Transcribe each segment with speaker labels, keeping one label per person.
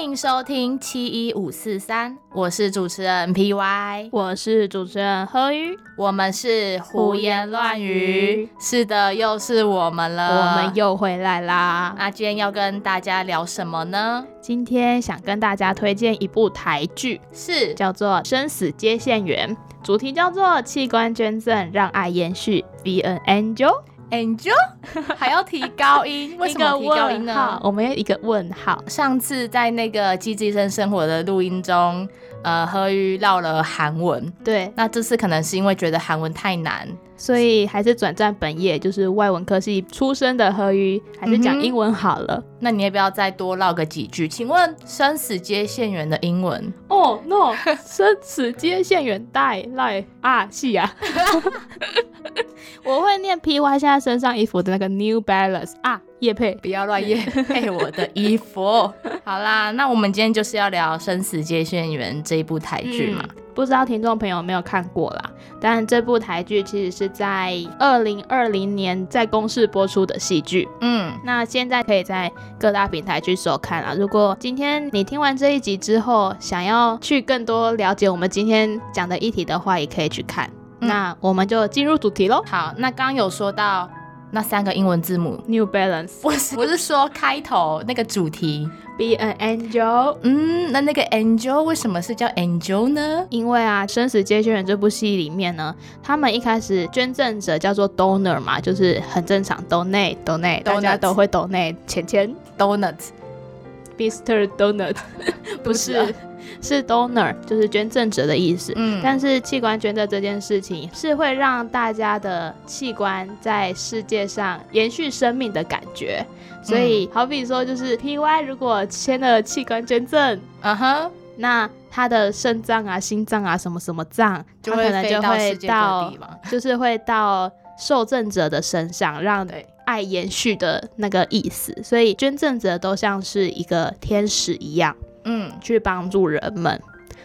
Speaker 1: 欢迎收听七一五四三，我是主持人 P Y，
Speaker 2: 我是主持人何宇，
Speaker 1: 我们是胡言乱语。是的，又是我们了，
Speaker 2: 我们又回来啦。
Speaker 1: 那今天要跟大家聊什么呢？
Speaker 2: 今天想跟大家推荐一部台剧，
Speaker 1: 是
Speaker 2: 叫做《生死接线员》，主题叫做器官捐赠，让爱延续。Be an angel。
Speaker 1: Angel 还要提高音，为什么提高音呢？
Speaker 2: 我们要一个问号。
Speaker 1: 上次在那个《机智医生生活》的录音中，呃，何宇唠了韩文，
Speaker 2: 对，
Speaker 1: 那这次可能是因为觉得韩文太难。
Speaker 2: 所以还是转战本业，就是外文科系出身的何瑜，还是讲英文好了。
Speaker 1: 那你要不要再多唠个几句？请问生死接线员的英文？
Speaker 2: 哦，no，生死接线员带赖啊，是啊。我会念 P Y 现在身上衣服的那个 New Balance 啊，叶配，
Speaker 1: 不要乱叶 配我的衣服。好啦，那我们今天就是要聊《生死接线员》这一部台剧嘛。
Speaker 2: 不知道听众朋友有没有看过啦？但这部台剧其实是在二零二零年在公视播出的戏剧。嗯，那现在可以在各大平台去收看啊。如果今天你听完这一集之后，想要去更多了解我们今天讲的议题的话，也可以去看。那我们就进入主题喽。
Speaker 1: 好，那刚刚有说到那三个英文字母
Speaker 2: New Balance，
Speaker 1: 我是我是说开头那个主题
Speaker 2: Be an Angel。
Speaker 1: 嗯，那那个 Angel 为什么是叫 Angel 呢？
Speaker 2: 因为啊，《生死接线员》这部戏里面呢，他们一开始捐赠者叫做 Donor 嘛，就是很正常，Donate Donate，大家都会 Donate 钱钱
Speaker 1: Donuts，Mr.
Speaker 2: Donut，不是。是 donor，就是捐赠者的意思。嗯，但是器官捐赠这件事情是会让大家的器官在世界上延续生命的感觉。所以，好比说，就是 P Y 如果签了器官捐赠，嗯哼，那他的肾脏啊、心脏啊、什么什么脏，
Speaker 1: 就可
Speaker 2: 能就会
Speaker 1: 到，
Speaker 2: 就是会到受赠者的身上，让爱延续的那个意思。所以，捐赠者都像是一个天使一样。嗯，去帮助人们。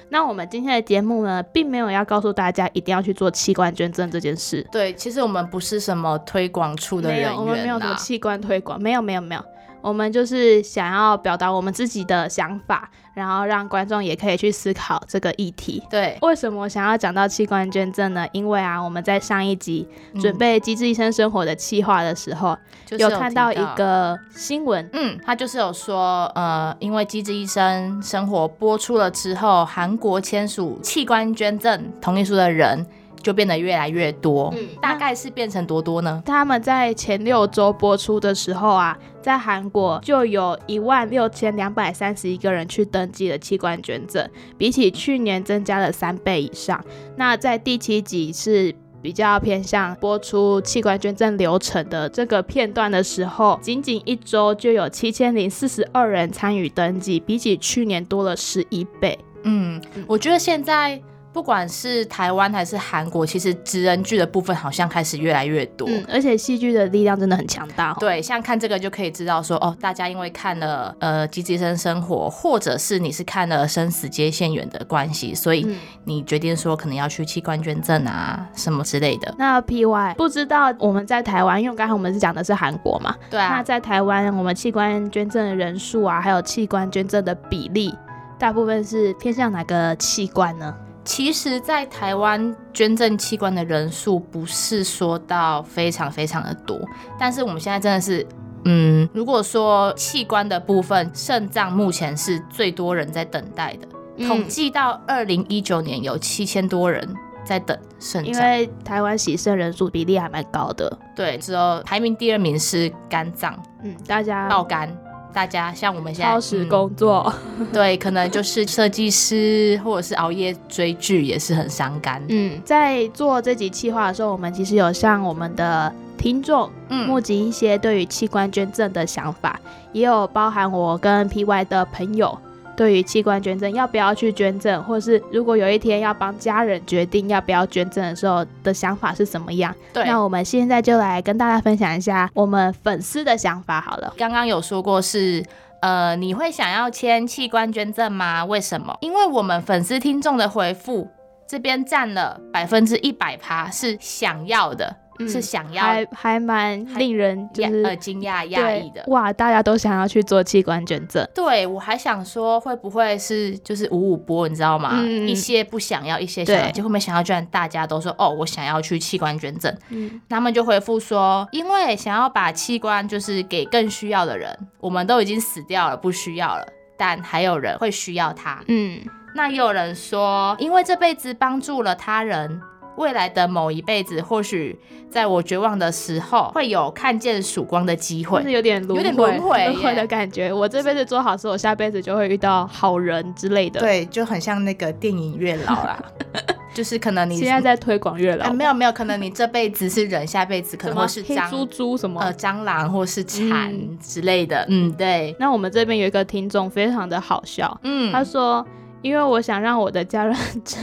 Speaker 2: 那我们今天的节目呢，并没有要告诉大家一定要去做器官捐赠这件事。
Speaker 1: 对，其实我们不是什么推广处的人员，
Speaker 2: 我们没有什么器官推广，没有，没有，没有。我们就是想要表达我们自己的想法，然后让观众也可以去思考这个议题。
Speaker 1: 对，
Speaker 2: 为什么想要讲到器官捐赠呢？因为啊，我们在上一集准备《机智医生生活》的企划的时候，有看到一个新闻，
Speaker 1: 嗯，他就是有说，呃，因为《机智医生生活》播出了之后，韩国签署器官捐赠同意书的人。就变得越来越多，嗯，大概是变成多多呢？
Speaker 2: 他们在前六周播出的时候啊，在韩国就有一万六千两百三十一个人去登记了器官捐赠，比起去年增加了三倍以上。那在第七集是比较偏向播出器官捐赠流程的这个片段的时候，仅仅一周就有七千零四十二人参与登记，比起去年多了十一倍。
Speaker 1: 嗯，我觉得现在。不管是台湾还是韩国，其实职人剧的部分好像开始越来越多，
Speaker 2: 而且戏剧的力量真的很强大。
Speaker 1: 对，像看这个就可以知道说，哦，大家因为看了呃《机智生生活》，或者是你是看了《生死接线员》的关系，所以你决定说可能要去器官捐赠啊什么之类的。
Speaker 2: 那 P Y 不知道我们在台湾，因为刚才我们是讲的是韩国嘛，
Speaker 1: 对啊。
Speaker 2: 那在台湾，我们器官捐赠的人数啊，还有器官捐赠的比例，大部分是偏向哪个器官呢？
Speaker 1: 其实，在台湾捐赠器官的人数不是说到非常非常的多，但是我们现在真的是，嗯，如果说器官的部分，肾脏目前是最多人在等待的。统计到二零一九年有七千多人在等肾脏，
Speaker 2: 因为台湾洗肾人数比例还蛮高的。
Speaker 1: 对，之后排名第二名是肝脏，
Speaker 2: 嗯，大家
Speaker 1: 爆肝。大家像我们现在
Speaker 2: 超时工作，
Speaker 1: 对，可能就是设计师或者是熬夜追剧也是很伤肝。
Speaker 2: 嗯，在做这集企划的时候，我们其实有向我们的听众募集一些对于器官捐赠的想法，也有包含我跟 PY 的朋友。对于器官捐赠要不要去捐赠，或者是如果有一天要帮家人决定要不要捐赠的时候的想法是什么样？
Speaker 1: 对，
Speaker 2: 那我们现在就来跟大家分享一下我们粉丝的想法好了。
Speaker 1: 刚刚有说过是，呃，你会想要签器官捐赠吗？为什么？因为我们粉丝听众的回复这边占了百分之一百趴是想要的。
Speaker 2: 嗯
Speaker 1: 是想要
Speaker 2: 还还蛮令人就是
Speaker 1: 压呃惊讶压抑的。
Speaker 2: 哇，大家都想要去做器官捐赠。
Speaker 1: 对，我还想说会不会是就是五五波，你知道吗？
Speaker 2: 嗯
Speaker 1: 一些不想要，一些想要，结果没想到居然大家都说哦，我想要去器官捐赠。
Speaker 2: 嗯，
Speaker 1: 他们就回复说，因为想要把器官就是给更需要的人，我们都已经死掉了，不需要了，但还有人会需要它。
Speaker 2: 嗯，
Speaker 1: 那也有人说，因为这辈子帮助了他人。未来的某一辈子，或许在我绝望的时候，会有看见曙光的机会
Speaker 2: 就是。有点轮
Speaker 1: 有点
Speaker 2: 回
Speaker 1: 轮回
Speaker 2: 轮回的感觉。我这辈子做好事，我下辈子就会遇到好人之类的。，
Speaker 1: 对，就很像那个电影月老啦，就是可能你
Speaker 2: 现在在推广月老
Speaker 1: 哎，没有没有，可能你这辈子是人，下辈子可能会是
Speaker 2: 黑猪
Speaker 1: 蟑
Speaker 2: 猪什么。
Speaker 1: 呃蟑螂或是蝉
Speaker 2: 嗯
Speaker 1: 之类的。嗯，对，
Speaker 2: 那我们这边有一个听众非常的好笑，
Speaker 1: 嗯，
Speaker 2: 他说。因为我想让我的家人 知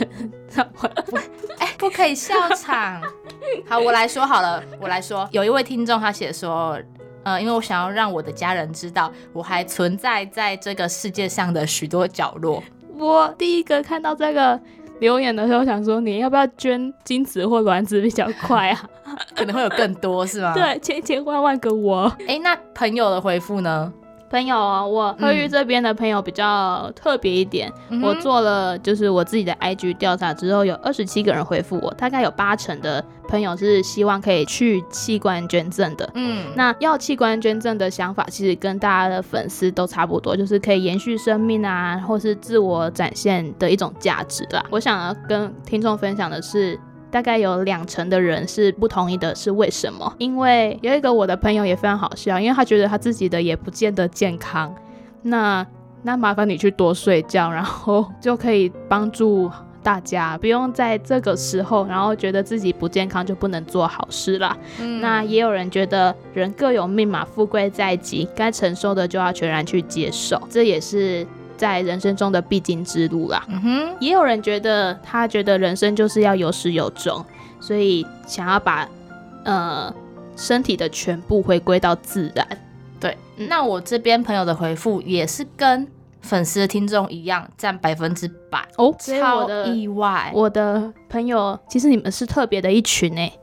Speaker 2: 道
Speaker 1: 不可以笑场。好，我来说好了，我来说。有一位听众他写说，呃，因为我想要让我的家人知道，我还存在在这个世界上的许多角落。
Speaker 2: 我第一个看到这个留言的时候，想说你要不要捐精子或卵子比较快啊？
Speaker 1: 可能会有更多，是吗？
Speaker 2: 对，千千万万个我。
Speaker 1: 哎，那朋友的回复呢？
Speaker 2: 朋友啊，我
Speaker 1: 嗯
Speaker 2: 贺玉这边的朋友比较特别一点，
Speaker 1: 嗯
Speaker 2: 我做了就是我自己的 IG 调查之后，有二十七个人回复我，大概有八成的朋友是希望可以去器官捐赠的。
Speaker 1: 嗯，
Speaker 2: 那要器官捐赠的想法，其实跟大家的粉丝都差不多，就是可以延续生命啊，或是自我展现的一种价值啦。我想要跟听众分享的是。大概有两成的人是不同意的，是为什么？因为有一个我的朋友也非常好笑，因为他觉得他自己的也不见得健康，那那麻烦你去多睡觉，然后就可以帮助大家，不用在这个时候，然后觉得自己不健康就不能做好事了。
Speaker 1: 嗯
Speaker 2: 那也有人觉得人各有命嘛，富贵在即，该承受的就要全然去接受，这也是在人生中的必经之路啦。
Speaker 1: 嗯哼，
Speaker 2: 也有人觉得他觉得人生就是要有始有终，所以想要把呃身体的全部回归到自然。
Speaker 1: 对。
Speaker 2: 嗯
Speaker 1: 那我这边朋友的回复也是跟粉丝的听众一样，占百分之百，
Speaker 2: 哦，
Speaker 1: 超意外。
Speaker 2: 我的朋友，其实你们是特别的一群欸诶。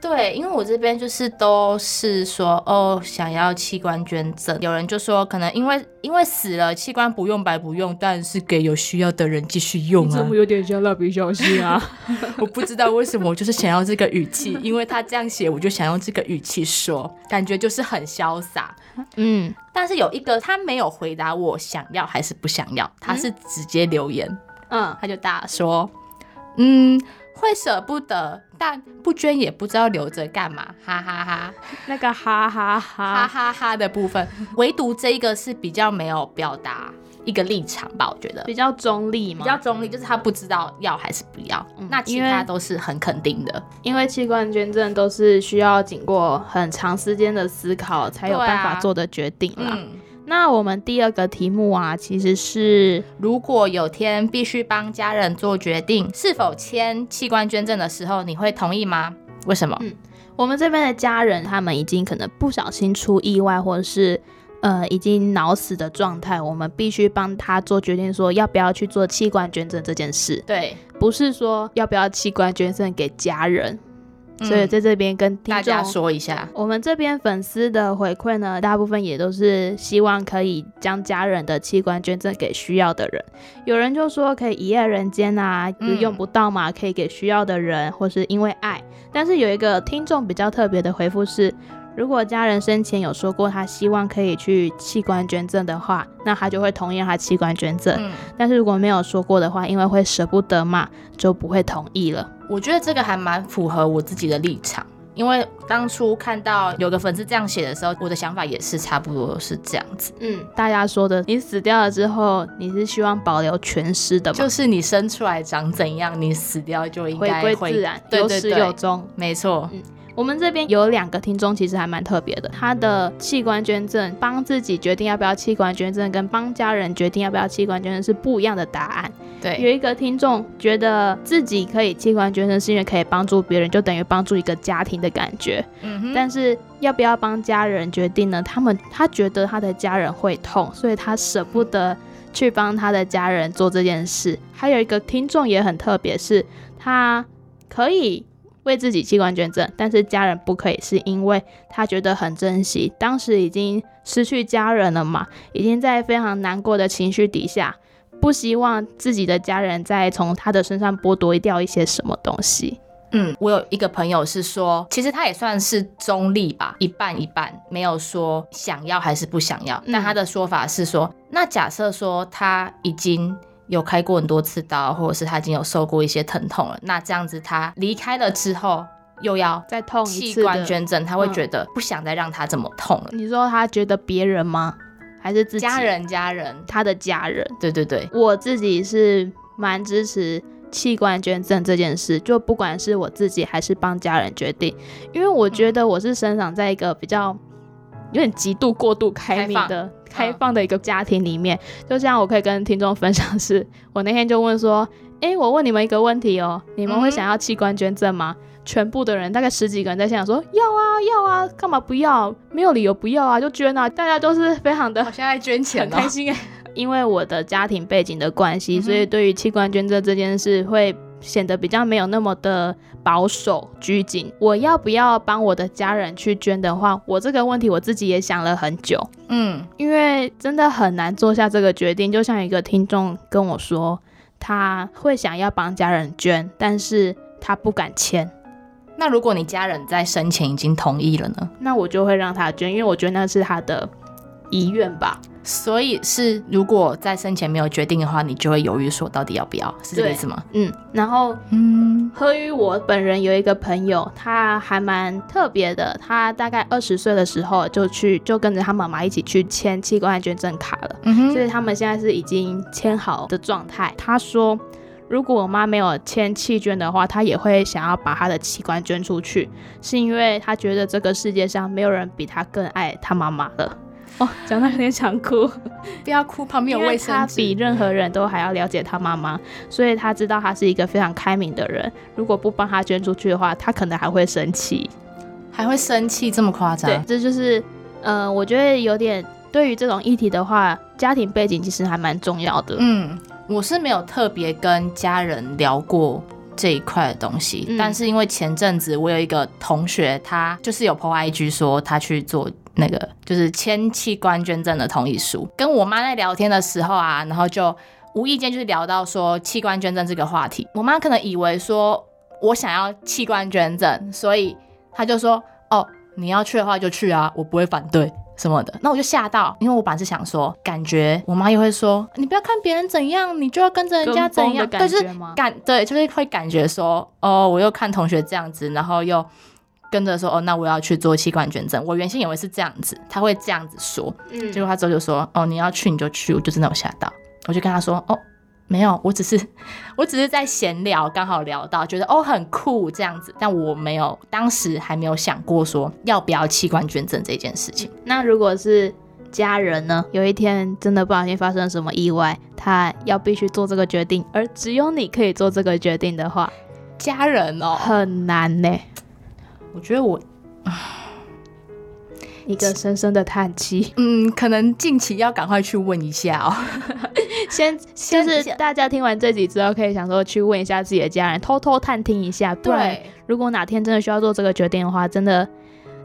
Speaker 1: 对，因为我这边就是都是说哦，想要器官捐赠，有人就说可能因为因为死了器官不用白不用，但是给有需要的人继续用啊。
Speaker 2: 有点像蜡笔小新啊？
Speaker 1: 我不知道为什么，我就是想要这个语气，因为他这样写，我就想用这个语气说，感觉就是很潇洒。
Speaker 2: 嗯，
Speaker 1: 但是有一个他没有回答我想要还是不想要，他是直接留言，
Speaker 2: 嗯，
Speaker 1: 他就打说，嗯，会舍不得，但不捐也不知道留着干嘛，哈哈哈
Speaker 2: 那个哈哈
Speaker 1: 哈
Speaker 2: 哈，
Speaker 1: 哈哈的部分，唯独这一个是比较没有表达一个立场吧，我觉得
Speaker 2: 比较中立嘛，
Speaker 1: 比较中立，就是他不知道要还是不要，
Speaker 2: 嗯
Speaker 1: 那其他都是很肯定的。
Speaker 2: 因为器官捐赠都是需要经过很长时间的思考才有办法做的决定啦。
Speaker 1: 嗯，
Speaker 2: 那我们第二个题目啊，其实是
Speaker 1: 如果有天必须帮家人做决定是否签器官捐赠的时候，你会同意吗？为什么？
Speaker 2: 嗯我们这边的家人，他们已经可能不小心出意外，或者是呃已经脑死的状态，我们必须帮他做决定，说要不要去做器官捐赠这件事，
Speaker 1: 对，
Speaker 2: 不是说要不要器官捐赠给家人。
Speaker 1: 嗯
Speaker 2: 所以在这边跟
Speaker 1: 大家
Speaker 2: 众
Speaker 1: 说一下。
Speaker 2: 我们这边粉丝的回馈呢，大部分也都是希望可以将家人的器官捐赠给需要的人。有人就说可以一夜人间啊，
Speaker 1: 嗯
Speaker 2: 用不到嘛，可以给需要的人，或是因为爱。但是有一个听众比较特别的回复是。如果家人生前有说过他希望可以去器官捐赠的话，那他就会同意让他器官捐赠。
Speaker 1: 嗯，
Speaker 2: 但是如果没有说过的话，因为会舍不得嘛，就不会同意了。
Speaker 1: 我觉得这个还蛮符合我自己的立场，因为当初看到有个粉丝这样写的时候，我的想法也是差不多是这样子，
Speaker 2: 嗯，大家说的，你死掉了之后，你是希望保留全尸的吗？
Speaker 1: 就是你生出来长怎样，你死掉就应
Speaker 2: 回
Speaker 1: 该回
Speaker 2: 归自然，有始有终。
Speaker 1: 没错，
Speaker 2: 我们这边有两个听众，其实还蛮特别的。他的器官捐赠，帮自己决定要不要器官捐赠，跟帮家人决定要不要器官捐赠是不一样的答案。
Speaker 1: 对有，
Speaker 2: 一个听众觉得自己可以器官捐赠，是因为可以帮助别人，就等于帮助一个家庭的感觉。
Speaker 1: 嗯哼，
Speaker 2: 但是要不要帮家人决定呢？他们他觉得他的家人会痛，所以他舍不得去帮他的家人做这件事。还有一个听众也很特别，是他可以为自己器官捐赠，但是家人不可以，是因为他觉得很珍惜，当时已经失去家人了嘛，已经在非常难过的情绪底下，不希望自己的家人再从他的身上剥夺掉一些什么东西。
Speaker 1: 嗯，我有一个朋友是说，其实他也算是中立吧，一半一半，没有说想要还是不想要。但他的说法是说，那假设说他已经有开过很多次刀，或者是他已经有受过一些疼痛了，那这样子他离开了之后又要
Speaker 2: 再痛一
Speaker 1: 器官捐赠，他会觉得不想再让他这么痛了。
Speaker 2: 你说他觉得别人吗？还是自己
Speaker 1: 家？人，家人，
Speaker 2: 他的家人。
Speaker 1: 对对对，
Speaker 2: 我自己是蛮支持器官捐赠这件事，就不管是我自己还是帮家人决定，因为我觉得我是生长在一个比较有点极度过度开明的开放的一个家庭里面。就像我可以跟听众分享是，我那天就问说，哎，我问你们一个问题哦，你们会
Speaker 1: 嗯
Speaker 2: 想要器官捐赠吗？全部的人大概十几个人在现场说要啊要啊，干嘛不要？没有理由不要啊，就捐啊！大家都是非常的
Speaker 1: 我现在捐钱
Speaker 2: 很开心哎。因为我的家庭背景的关系，所以对于器官捐赠这件事会显得比较没有那么的保守拘谨。我要不要帮我的家人去捐的话，我这个问题我自己也想了很久，
Speaker 1: 嗯，
Speaker 2: 因为真的很难做下这个决定。就像一个听众跟我说，他会想要帮家人捐，但是他不敢签。
Speaker 1: 那如果你家人在生前已经同意了呢？
Speaker 2: 那我就会让他捐，因为我觉得那是他的遗愿吧。
Speaker 1: 所以是如果在生前没有决定的话，你就会犹豫说到底要不要，是这个意思吗？
Speaker 2: 嗯，然后
Speaker 1: 嗯，
Speaker 2: 何于我本人有一个朋友，他还蛮特别的。他大概二十岁的时候就去，就跟着他妈妈一起去签器官捐赠卡了，
Speaker 1: 嗯
Speaker 2: 所以他们现在是已经签好的状态。他说，如果我妈没有签弃捐的话，他也会想要把他的器官捐出去，是因为他觉得这个世界上没有人比他更爱他妈妈了。哦，讲到有点想哭。
Speaker 1: 不要哭，旁边有卫生纸。
Speaker 2: 他比任何人都还要了解他妈妈，所以他知道他是一个非常开明的人。如果不帮他捐出去的话，他可能还会生气。
Speaker 1: 还会生气，这么夸张对？，
Speaker 2: 这就是，呃，我觉得有点对于这种议题的话，家庭背景其实还蛮重要的。
Speaker 1: 嗯，我是没有特别跟家人聊过这一块的东西，
Speaker 2: 嗯
Speaker 1: 但是因为前阵子我有一个同学，他就是有 PO IG 说他去做那个就是签器官捐赠的同意书，跟我妈在聊天的时候啊，然后就无意间就是聊到说器官捐赠这个话题，我妈可能以为说我想要器官捐赠，所以她就说哦，你要去的话就去啊，我不会反对。什么的，那我就吓到，因为我本来是想说，感觉我妈也会说，你不要看别人怎样，你就要跟着人家怎样，
Speaker 2: 跟风的感
Speaker 1: 对，就是？感对，就是会感觉说，哦，我又看同学这样子，然后又跟着说，哦，那我要去做器官捐赠。我原先以为是这样子，他会这样子说，
Speaker 2: 嗯
Speaker 1: 结果他之后就说，哦，你要去你就去，我就真的有吓到，我就跟他说，哦，没有，我只是 我只是在闲聊，刚好聊到，觉得哦很酷这样子，但我没有当时还没有想过说要不要器官捐赠这件事情。
Speaker 2: 那如果是家人呢？有一天真的不小心发生什么意外，他要必须做这个决定，而只有你可以做这个决定的话，
Speaker 1: 家人哦，
Speaker 2: 很难呢。
Speaker 1: 我觉得我
Speaker 2: 一个深深的叹气。
Speaker 1: 嗯，可能近期要赶快去问一下哦。
Speaker 2: 先就是大家听完这集之后，可以想说去问一下自己的家人，偷偷探听一下。不然，
Speaker 1: 对。
Speaker 2: 如果哪天真的需要做这个决定的话，真的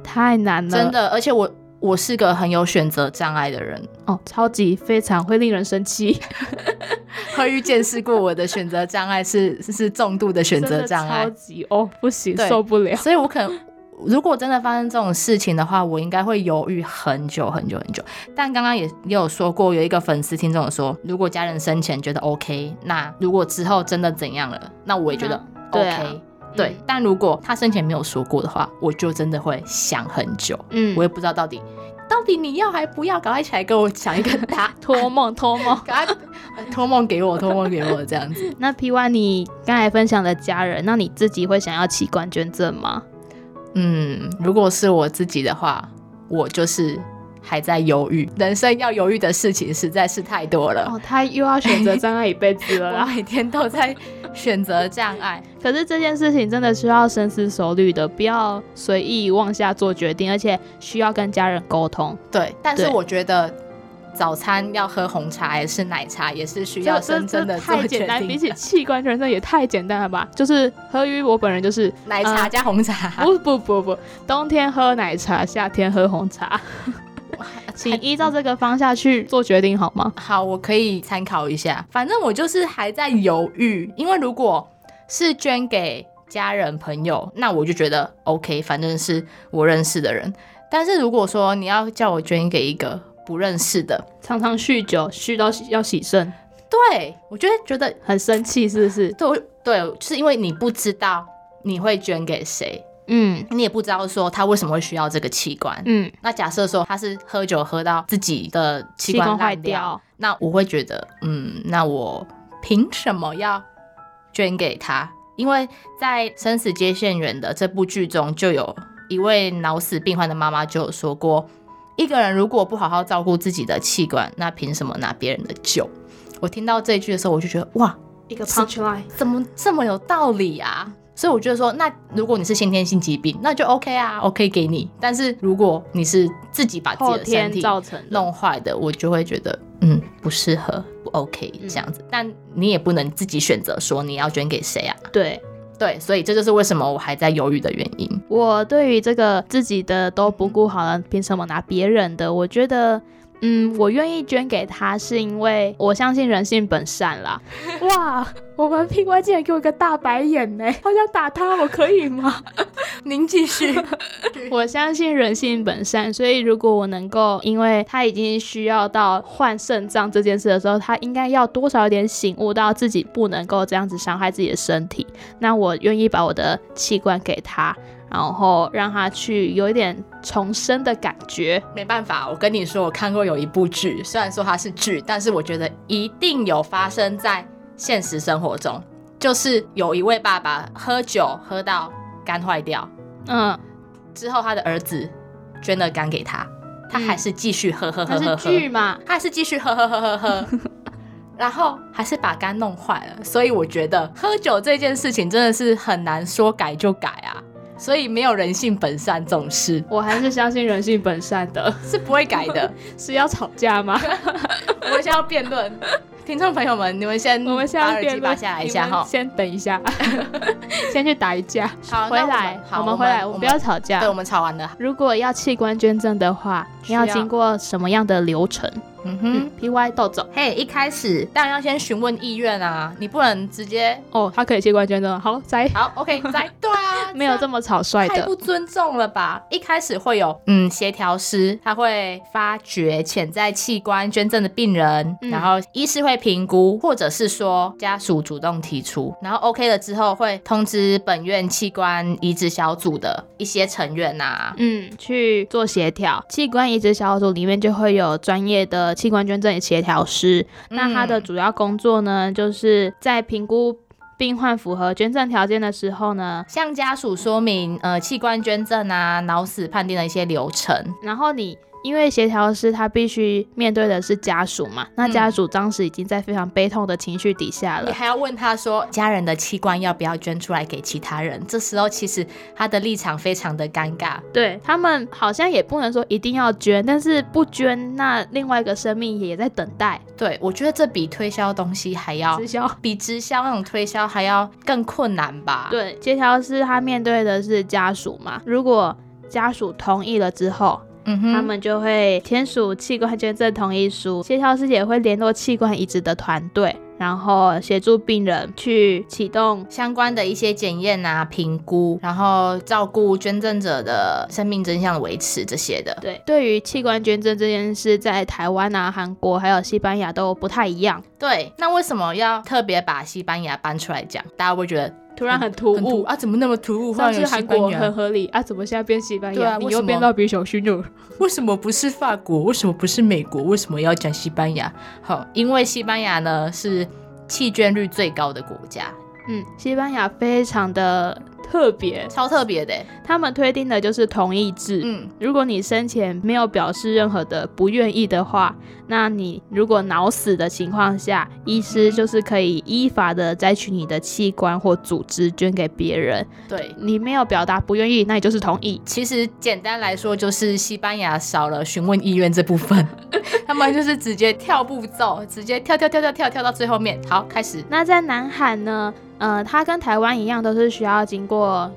Speaker 2: 太难了。
Speaker 1: 真的，而且我我是个很有选择障碍的人，
Speaker 2: 哦，超级非常会令人生气，
Speaker 1: 慧玉见识过我的选择障碍是是是重度的选择障
Speaker 2: 碍超，级哦，不行，受不了。
Speaker 1: 所以我可能。如果真的发生这种事情的话，我应该会犹豫很久很久很久。但刚刚也也有说过，有一个粉丝听众有说，如果家人生前觉得 OK，那如果之后真的怎样了，那我也觉得 OK
Speaker 2: 对。啊
Speaker 1: 对，
Speaker 2: 嗯
Speaker 1: 但如果他生前没有说过的话，我就真的会想很久，
Speaker 2: 嗯
Speaker 1: 我也不知道到底到底你要还不要，赶快起来跟我讲一个答
Speaker 2: 托梦 托梦。
Speaker 1: 赶快托梦给我，托梦给我这样子。
Speaker 2: 那 P Y，你刚才分享的家人，那你自己会想要器官捐赠吗？
Speaker 1: 嗯，如果是我自己的话，我就是还在犹豫。人生要犹豫的事情实在是太多了，
Speaker 2: 哦，他又要选择障碍一辈子了
Speaker 1: 我
Speaker 2: 啦。
Speaker 1: 每天都在选择障碍。
Speaker 2: 可是这件事情真的需要深思熟虑的，不要随意妄下做决定，而且需要跟家人沟通。
Speaker 1: 对，但是我觉得早餐要喝红茶还是奶茶，也是需要
Speaker 2: 这
Speaker 1: 深深的
Speaker 2: 这太简单，比起器官捐赠也太简单了吧？就是喝于我本人就是
Speaker 1: 奶茶加红茶。
Speaker 2: 不不不不，冬天喝奶茶，夏天喝红茶，请依照这个方向去做决定好吗？
Speaker 1: 好，我可以参考一下。反正我就是还在犹豫，因为如果是捐给家人朋友，那我就觉得 OK，反正是我认识的人。但是如果说你要叫我捐给一个不认识的，
Speaker 2: 常常酗酒，酗到要洗肾，
Speaker 1: 对我就会觉得
Speaker 2: 很生气，是不是？
Speaker 1: 对对，就是因为你不知道你会捐给谁，
Speaker 2: 嗯
Speaker 1: 你也不知道说他为什么会需要这个器官。
Speaker 2: 嗯，
Speaker 1: 那假设说他是喝酒喝到自己的器
Speaker 2: 器官坏
Speaker 1: 掉，那我会觉得，嗯，那我凭什么要捐给他？因为在《生死接线员》的这部剧中，就有一位脑死病患的妈妈就有说过，一个人如果不好好照顾自己的器官，那凭什么拿别人的酒？我听到这一句的时候，我就觉得哇，
Speaker 2: 一个 punch line，
Speaker 1: 怎么这么有道理啊？所以我觉得说，那如果你是先天性疾病，那就 OK 啊，OK 给你。但是如果你是自己把自己的身体
Speaker 2: 造成。
Speaker 1: 弄坏的，我就会觉得嗯不适合，不 OK
Speaker 2: 嗯
Speaker 1: 这样子。但你也不能自己选择说你要捐给谁啊？
Speaker 2: 对
Speaker 1: 对，所以这就是为什么我还在犹豫的原因。
Speaker 2: 我对于这个自己的都不顾好了，凭什么拿别人的？我觉得。嗯，我愿意捐给他，是因为我相信人性本善啦。哇，我们 PY 竟然给我一个大白眼呢，好想打他，我可以吗？
Speaker 1: 您继续。
Speaker 2: 我相信人性本善，所以如果我能够，因为他已经需要到换肾脏这件事的时候，他应该要多少有点醒悟到自己不能够这样子伤害自己的身体，那我愿意把我的器官给他，然后让他去有一点重生的感觉。
Speaker 1: 没办法，我跟你说，我看过有一部剧，虽然说它是剧，但是我觉得一定有发生在现实生活中。就是有一位爸爸喝酒喝到肝坏掉，
Speaker 2: 嗯，
Speaker 1: 之后他的儿子捐了肝给他，他还是继续喝喝喝喝喝，
Speaker 2: 剧嘛？
Speaker 1: 他还是继续喝喝喝喝喝，然后还是把肝弄坏了。所以我觉得喝酒这件事情真的是很难说改就改啊，所以没有人性本善这种事
Speaker 2: 我还是相信人性本善的，
Speaker 1: 是不会改的。
Speaker 2: 是要吵架吗？
Speaker 1: 我们先要辩论，听众朋友们，你们先
Speaker 2: 我们先
Speaker 1: 把耳机
Speaker 2: 在辩论
Speaker 1: 拔下来一下哈。
Speaker 2: 先等一下，先去打一架，
Speaker 1: 好，
Speaker 2: 回来，
Speaker 1: 好，
Speaker 2: 我们回来，
Speaker 1: 我
Speaker 2: 我们不要吵架
Speaker 1: 对，。我们吵完了。
Speaker 2: 如果要器官捐赠的话，你要经过什么样的流程？
Speaker 1: 嗯
Speaker 2: 嗯
Speaker 1: 哼
Speaker 2: ，，P Y 豆走。
Speaker 1: 嘿，一开始当然要先询问意愿啊，你不能直接
Speaker 2: 哦，他可以器官捐赠，好，摘
Speaker 1: 好 OK 摘对啊，
Speaker 2: 没有这么草率的。
Speaker 1: 太不尊重了吧？一开始会有嗯协调师，他会发掘潜在器官捐赠的病人，
Speaker 2: 嗯
Speaker 1: 然后医师会评估，或者是说家属主动提出，然后 OK 了之后会通知本院器官移植小组的一些成员呐、
Speaker 2: 嗯，去做协调。器官移植小组里面就会有专业的器官捐赠协调师，那他的
Speaker 1: 嗯
Speaker 2: 主要工作呢，就是在评估病患符合捐赠条件的时候呢，
Speaker 1: 向家属说明呃器官捐赠啊、脑死判定的一些流程。
Speaker 2: 然后你因为协调师他必须面对的是家属嘛，那
Speaker 1: 嗯
Speaker 2: 家属当时已经在非常悲痛的情绪底下了。
Speaker 1: 你还要问他说，家人的器官要不要捐出来给其他人？这时候其实他的立场非常的尴尬。
Speaker 2: 对他们好像也不能说一定要捐，但是不捐，那另外一个生命也在等待
Speaker 1: 对我觉得这比推销东西还要
Speaker 2: 直销。
Speaker 1: 比直销那种推销还要更困难吧？，
Speaker 2: 对，协调师他面对的是家属嘛，如果家属同意了之后，
Speaker 1: 嗯哼，
Speaker 2: 他们就会签署器官捐赠同意书，协调师也会联络器官移植的团队，然后协助病人去启动。
Speaker 1: 相关的一些检验啊、评估，然后照顾捐赠者的生命真相的维持这些的。
Speaker 2: 对，对于器官捐赠这件事，在台湾啊、韩国还有西班牙都不太一样，
Speaker 1: 对，那为什么要特别把西班牙搬出来讲？大家会觉得
Speaker 2: 突然很突兀。
Speaker 1: 很突啊？怎么那么突兀？忽
Speaker 2: 上次韩国很合理啊，怎么现在变西班牙？你又变到比小勋了。
Speaker 1: 为什么不是法国？为什么不是美国？为什么要讲西班牙？好，因为西班牙呢是弃捐率最高的国家，
Speaker 2: 嗯，西班牙非常的特别，
Speaker 1: 超特别的欸。
Speaker 2: 他们推定的就是同意制。
Speaker 1: 嗯，
Speaker 2: 如果你生前没有表示任何的不愿意的话，那你如果脑死的情况下，医师就是可以依法的摘取你的器官或组织捐给别人。
Speaker 1: 对。
Speaker 2: 你没有表达不愿意，那你就是同意。
Speaker 1: 其实简单来说，就是西班牙少了询问意愿这部分，他们就是直接跳步骤，直接跳跳跳跳跳跳到最后面。好，开始。
Speaker 2: 那在南韩呢？呃，它跟台湾一样，都是需要经过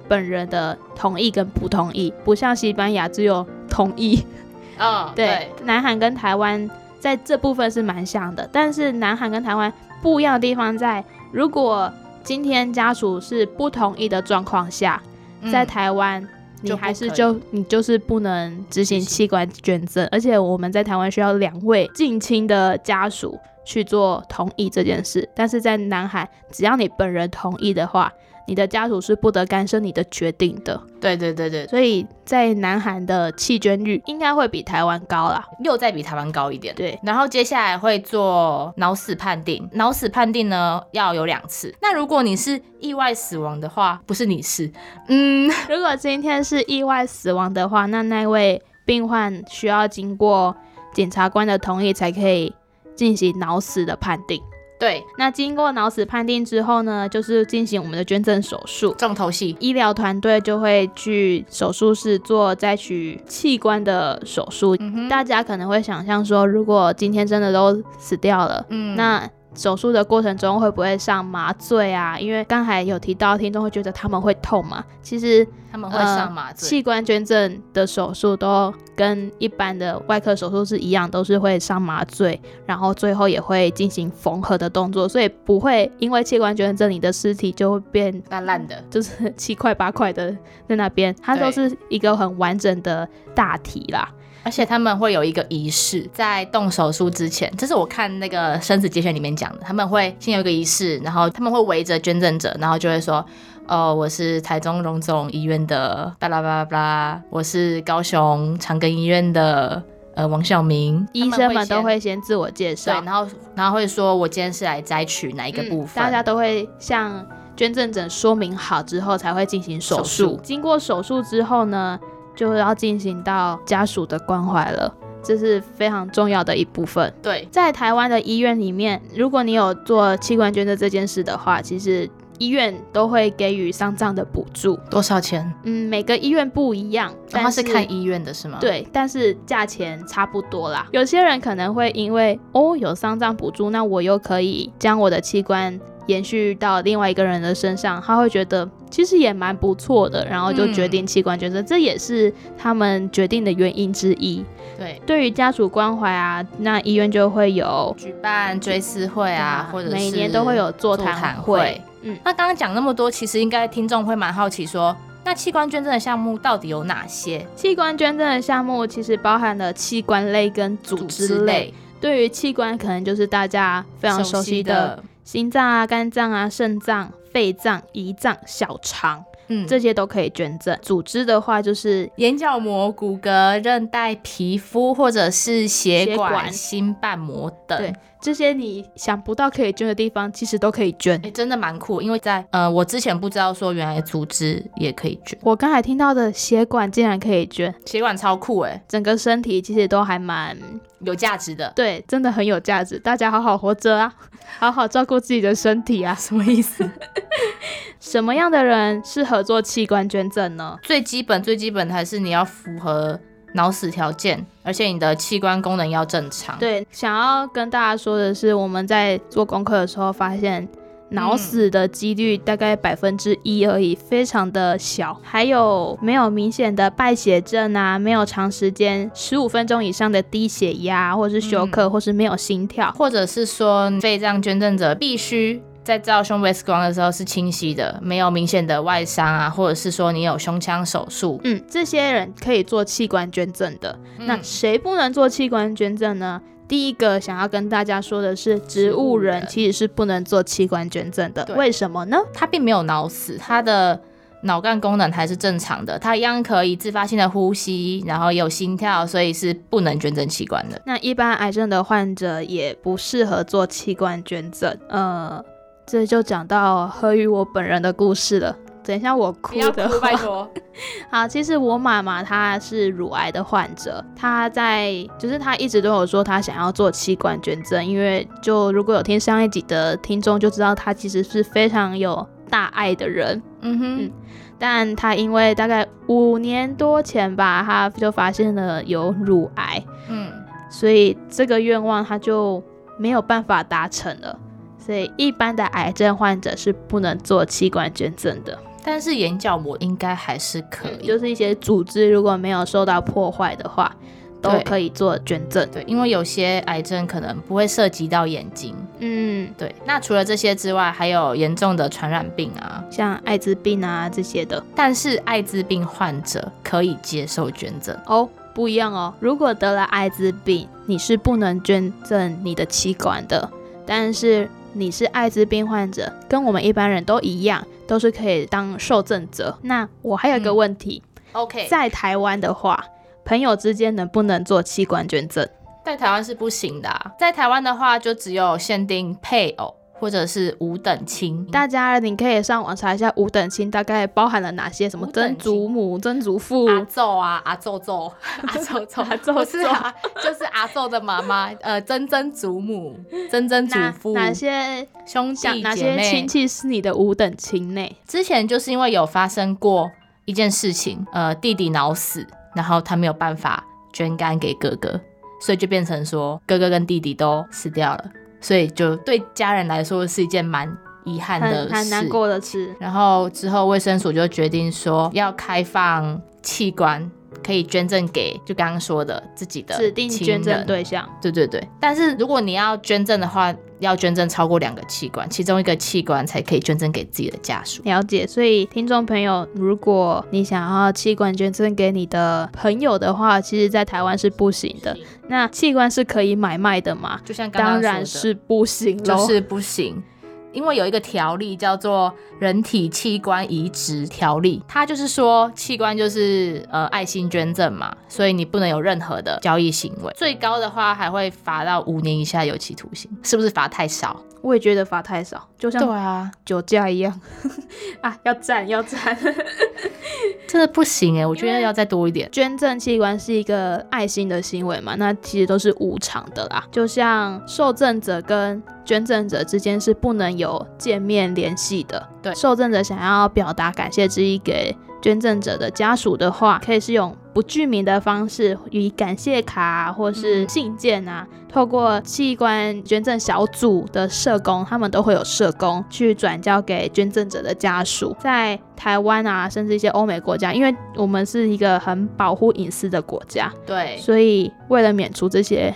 Speaker 2: 本人的同意跟不同意，不像西班牙只有同意。
Speaker 1: 嗯，
Speaker 2: 对，南韩跟台湾在这部分是蛮像的，但是南韩跟台湾不一样的地方在，如果今天家属是不同意的状况下，在台湾。你还是就你就是不能执行器官捐赠，而且我们在台湾需要两位近亲的家属去做同意这件事，但是在南海，只要你本人同意的话。你的家属是不得干涉你的决定的。
Speaker 1: 对对对对，
Speaker 2: 所以在南韩的弃捐率应该会比台湾高啦，
Speaker 1: 又再比台湾高一点。
Speaker 2: 对，
Speaker 1: 然后接下来会做脑死判定，脑死判定呢要有两次。那如果你是意外死亡的话，不是你是，
Speaker 2: 嗯，如果今天是意外死亡的话，那那位病患需要经过检察官的同意才可以进行脑死的判定。
Speaker 1: 对，
Speaker 2: 那经过脑死判定之后呢，就是进行我们的捐赠手术，
Speaker 1: 重头戏，
Speaker 2: 医疗团队就会去手术室做摘取器官的手术。大家可能会想象说，如果今天真的都死掉了，嗯，那。手术的过程中会不会上麻醉啊？因为刚才有提到，听众会觉得他们会痛嘛。其实
Speaker 1: 他们会上麻醉。
Speaker 2: 器官捐赠的手术都跟一般的外科手术是一样，都是会上麻醉，然后最后也会进行缝合的动作，所以不会因为器官捐赠你的尸体就会变
Speaker 1: 烂烂的，
Speaker 2: 就是七块八块的在那边，它都是一个很完整的大体啦。
Speaker 1: 而且他们会有一个仪式，在动手术之前，这是我看那个生死节选里面讲的，他们会先有一个仪式，然后他们会围着捐赠者，然后就会说，哦，我是台中荣总医院的巴拉巴拉巴拉，我是高雄长庚医院的呃王晓明，
Speaker 2: 医生们都会先自我介绍，
Speaker 1: 对，然后然后会说我今天是来摘取哪一个部分，
Speaker 2: 大家都会向捐赠者说明好之后才会进行手术，经过手术之后呢？就要进行到家属的关怀了，这是非常重要的一部分。
Speaker 1: 对，
Speaker 2: 在台湾的医院里面，如果你有做器官捐赠这件事的话，其实医院都会给予丧葬的补助。
Speaker 1: 多少钱？
Speaker 2: 嗯，每个医院不一样，
Speaker 1: 它是看医院的是吗？
Speaker 2: 对，但是价钱差不多啦。有些人可能会因为哦有丧葬补助，那我又可以将我的器官。延续到另外一个人的身上，他会觉得其实也蛮不错的，然后就决定器官捐赠，这也是他们决定的原因之一。
Speaker 1: 对，
Speaker 2: 对于家属关怀啊，那医院就会有
Speaker 1: 举办追思会啊，或者
Speaker 2: 每年都会有座谈会。
Speaker 1: 嗯，那刚刚讲那么多，其实应该听众会蛮好奇，说那器官捐赠的项目到底有哪些？
Speaker 2: 器官捐赠的项目其实包含了器官类跟组织类。对于器官，可能就是大家非常熟悉的。心脏啊、肝脏啊、肾脏、肺脏、胰脏、小肠，嗯，这些都可以捐赠。组织的话，就是
Speaker 1: 眼角膜、骨骼、韧带、皮肤，或者是血管、心瓣膜等。
Speaker 2: 对。这些你想不到可以捐的地方，其实都可以捐，
Speaker 1: 哎，真的蛮酷。因为在呃，我之前不知道说原来组织也可以捐。
Speaker 2: 我刚才听到的血管竟然可以捐，
Speaker 1: 血管超酷哎！
Speaker 2: 整个身体其实都还蛮
Speaker 1: 有价值的，
Speaker 2: 对，真的很有价值。大家好好活着啊，好好照顾自己的身体啊，
Speaker 1: 什么意思？
Speaker 2: 什么样的人适合做器官捐赠呢？
Speaker 1: 最基本最基本还是你要符合。脑死条件，而且你的器官功能要正常。
Speaker 2: 对，想要跟大家说的是，我们在做功课的时候发现，脑死的几率大概百分之一而已，非常的小。还有没有明显的败血症啊？没有长时间十五分钟以上的低血压，或是休克，或是没有心跳，
Speaker 1: 或者是说肺脏捐赠者必须。在照胸部 X 光的时候是清晰的，没有明显的外伤啊，或者是说你有胸腔手术，
Speaker 2: 嗯，这些人可以做器官捐赠的。那谁不能做器官捐赠呢？第一个想要跟大家说的是，植物人其实是不能做器官捐赠的。为什么呢？
Speaker 1: 他并没有脑死，他的脑干功能还是正常的，他一样可以自发性的呼吸，然后有心跳，所以是不能捐赠器官的。
Speaker 2: 那一般癌症的患者也不适合做器官捐赠，呃。这就讲到何宇我本人的故事了。等一下我哭的，
Speaker 1: 拜托。
Speaker 2: 好，其实我妈妈她是乳癌的患者，她在就是她一直都有说她想要做器官捐赠，因为就如果有听上一集的听众就知道她其实是非常有大爱的人。嗯哼，但她因为大概五年多前吧，她就发现了有乳癌。嗯。所以这个愿望她就没有办法达成了。所以一般的癌症患者是不能做器官捐赠的，
Speaker 1: 但是眼角膜应该还是可以，
Speaker 2: 就是一些组织如果没有受到破坏的话，都可以做捐赠。
Speaker 1: 对，因为有些癌症可能不会涉及到眼睛。
Speaker 2: 嗯，
Speaker 1: 对，那除了这些之外，还有严重的传染病啊。
Speaker 2: 像艾滋病啊这些的
Speaker 1: 但是艾滋病患者可以接受捐赠，
Speaker 2: 哦，不一样哦。如果得了艾滋病，你是不能捐赠你的器官的，但是你是艾滋病患者，跟我们一般人都一样，都是可以当受赠者。那我还有一个
Speaker 1: 嗯
Speaker 2: 问题
Speaker 1: ，OK，
Speaker 2: 在台湾的话，朋友之间能不能做器官捐赠？
Speaker 1: 在台湾是不行的、啊。在台湾的话，就只有限定配偶或者是五等亲。
Speaker 2: 大家你可以上网查一下五等亲大概包含了哪些，什么曾祖母、曾祖父。
Speaker 1: 阿奏啊，阿奏奏，阿奏奏，
Speaker 2: 阿奏
Speaker 1: 不是啊，就是阿奏的妈妈，呃，曾曾祖母、曾曾祖父、
Speaker 2: 哪些
Speaker 1: 兄弟
Speaker 2: 哪些
Speaker 1: 姐妹。
Speaker 2: 亲戚是你的五等亲呢？
Speaker 1: 之前就是因为有发生过一件事情，呃，弟弟脑死，然后他没有办法捐肝给哥哥，所以就变成说哥哥跟弟弟都死掉了，所以就对家人来说是一件蛮遗憾的事，
Speaker 2: 很很难过的事。
Speaker 1: 然后之后卫生署就决定说要开放器官，可以捐赠给就刚刚说的自己的
Speaker 2: 指定捐赠对象。
Speaker 1: 对对对，但是如果你要捐赠的话，要捐赠超过两个器官，其中一个器官才可以捐赠给自己的家属。
Speaker 2: 了解，所以听众朋友，如果你想要器官捐赠给你的朋友的话，其实在台湾是不行的。那器官是可以买卖的吗？
Speaker 1: 就像
Speaker 2: 当然是不行喽。
Speaker 1: 就是不行。因为有一个条例叫做《人体器官移植条例》，它就是说器官就是呃爱心捐赠嘛，所以你不能有任何的交易行为，最高的话还会罚到五年以下有期徒刑，是不是罚太少？
Speaker 2: 我也觉得罚太少，就像对
Speaker 1: 啊，
Speaker 2: 酒驾一样 啊，要赞要赞。
Speaker 1: 真的不行哎，我觉得要再多一点。
Speaker 2: 捐赠器官是一个爱心的行为嘛，那其实都是无偿的啦。就像受赠者跟捐赠者之间是不能有见面联系的。
Speaker 1: 对
Speaker 2: 受赠者想要表达感谢之意给捐赠者的家属的话，可以是用不具名的方式，以感谢卡、啊、或是
Speaker 1: 嗯。
Speaker 2: 信件啊，透过器官捐赠小组的社工，他们都会有社工去转交给捐赠者的家属。在台湾啊，甚至一些欧美国家，因为我们是一个很保护隐私的国家，
Speaker 1: 对，
Speaker 2: 所以为了免除这些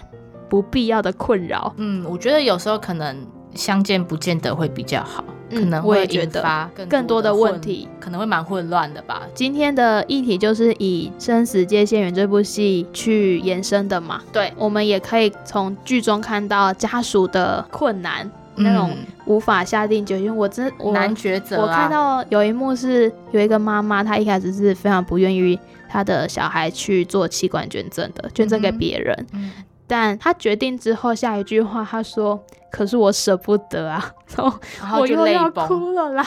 Speaker 2: 不必要的困扰，
Speaker 1: 嗯，我觉得有时候可能相见不见得会比较好，
Speaker 2: 嗯
Speaker 1: 可能会引发更
Speaker 2: 更多的问题。
Speaker 1: 可能会蛮混乱的吧。
Speaker 2: 今天的议题就是以《生死界线缘》这部戏去延伸的嘛，
Speaker 1: 对，
Speaker 2: 我们也可以从剧中看到家属的困难，那种无法下定决心。我真我
Speaker 1: 嗯难抉择、啊。
Speaker 2: 我看到有一幕是有一个妈妈，她一开始是非常不愿意她的小孩去做器官捐赠的，捐赠给别人。
Speaker 1: 嗯
Speaker 2: 但她决定之后，下一句话她说：“可是我舍不得啊。”然后我又要哭了啦。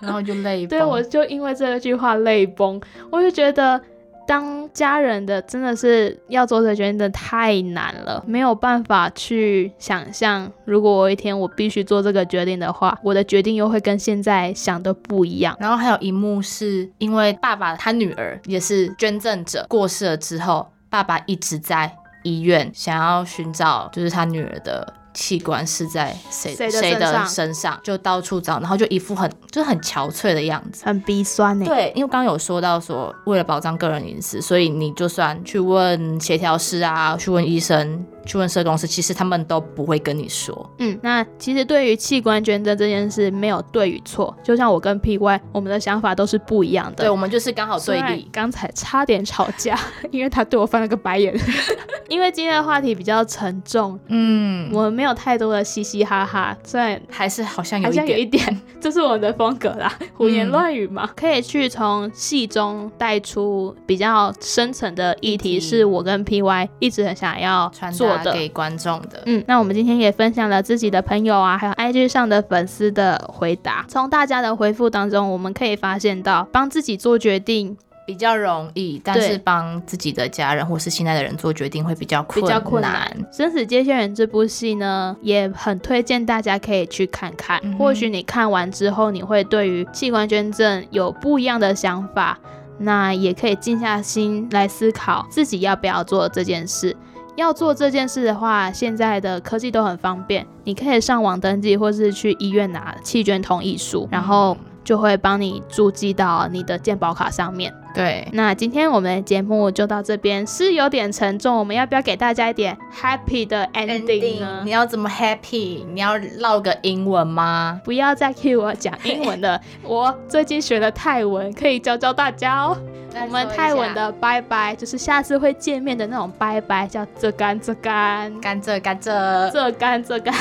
Speaker 1: 然后就泪崩。
Speaker 2: 对，我就因为这句话泪崩，我就觉得。当家人的真的是要做这个决定，真的太难了，没有办法去想象，如果我一天我必须做这个决定的话，我的决定又会跟现在想的不一样。
Speaker 1: 然后还有一幕是因为爸爸他女儿也是捐赠者过世了之后，爸爸一直在医院想要寻找，就是他女儿的器官是在谁
Speaker 2: 谁的
Speaker 1: 的
Speaker 2: 身上，
Speaker 1: 就到处找，然后就一副很就是很憔悴的样子。
Speaker 2: 很鼻酸呢、
Speaker 1: 对，因为刚刚有说到说，为了保障个人隐私，所以你就算去问协调师啊，去问医生，去问社公司，其实他们都不会跟你说。
Speaker 2: 嗯，那其实对于器官捐赠这件事，没有对与错，就像我跟 PY，我们的想法都是不一样的。
Speaker 1: 对，我们就是刚好对立。
Speaker 2: 刚才差点吵架，因为他对我翻了个白眼。因为今天的话题比较沉重，
Speaker 1: 嗯，
Speaker 2: 我们没有太多的嘻嘻哈哈，虽然
Speaker 1: 还是好像有
Speaker 2: 好
Speaker 1: 一点。
Speaker 2: 像有一点，这是我们的风格啦，胡言乱语嘛。可以去从戏中带出比较深层的议题，是我跟 PY 一直很想要
Speaker 1: 传
Speaker 2: 做的。
Speaker 1: 给观众的。
Speaker 2: 嗯，那我们今天也分享了自己的朋友啊，还有 IG 上的粉丝的回答。从大家的回复当中，我们可以发现到，帮自己做决定
Speaker 1: 比较容易，但是帮自己的家人或是心爱的人做决定会比较困
Speaker 2: 比较困
Speaker 1: 难。
Speaker 2: 《生死接线员》这部戏呢，也很推荐大家可以去看看。
Speaker 1: 嗯
Speaker 2: 或许你看完之后，你会对于器官捐赠有不一样的想法，那也可以静下心来思考自己要不要做这件事。要做这件事的话，现在的科技都很方便，你可以上网登记，或是去医院拿弃捐同意书，然后就会帮你注记到你的健保卡上面。
Speaker 1: 对，
Speaker 2: 那今天我们的节目就到这边，是有点沉重，我们要不要给大家一点 happy 的 ending 呢？
Speaker 1: 你要怎么 happy？你要唠个英文吗？
Speaker 2: 不要再 cue 我讲英文了，我最近学了泰文，可以教教大家哦。我们泰文的拜拜就是下次会见面的那种拜拜，叫这干这干
Speaker 1: 干这干这
Speaker 2: 这干这干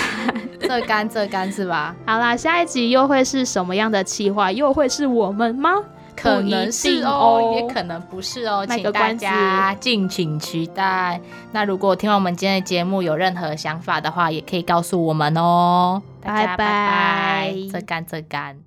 Speaker 1: 这干这干是吧？
Speaker 2: 好啦，下一集又会是什么样的企划？又会是我们吗？
Speaker 1: 可能是哦，也可能不是哦，请大家敬请期待。那如果听完我们今天的节目有任何想法的话，也可以告诉我们哦。
Speaker 2: 拜拜，
Speaker 1: 这干这干。